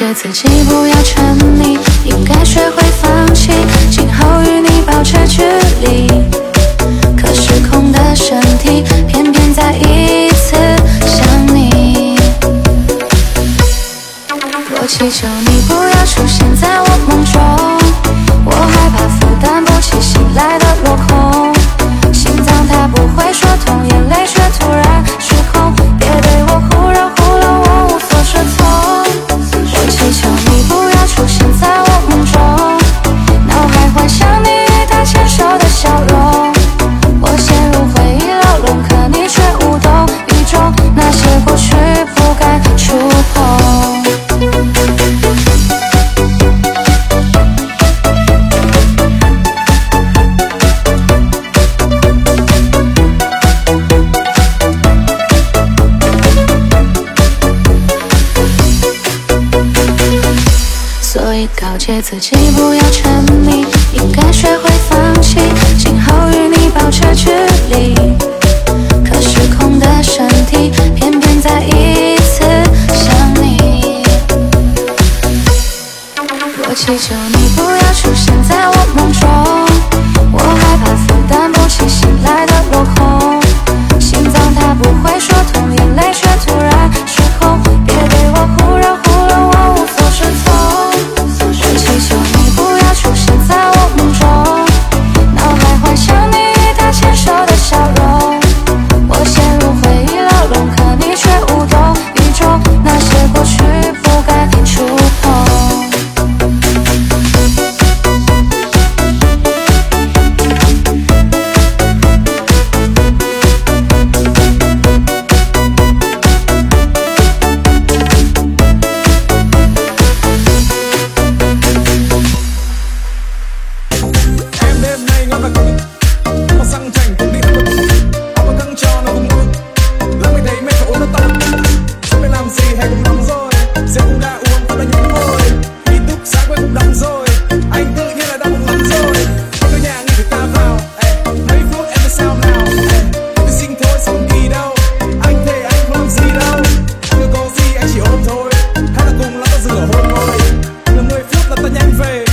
诫自己不要沉溺，应该学谢自己不要沉迷，应该学会放弃，今后与你保持距离，可失控的身体偏偏再一次想你，我祈求你不要出现在我梦中，我害怕负担不起醒来的落空。with.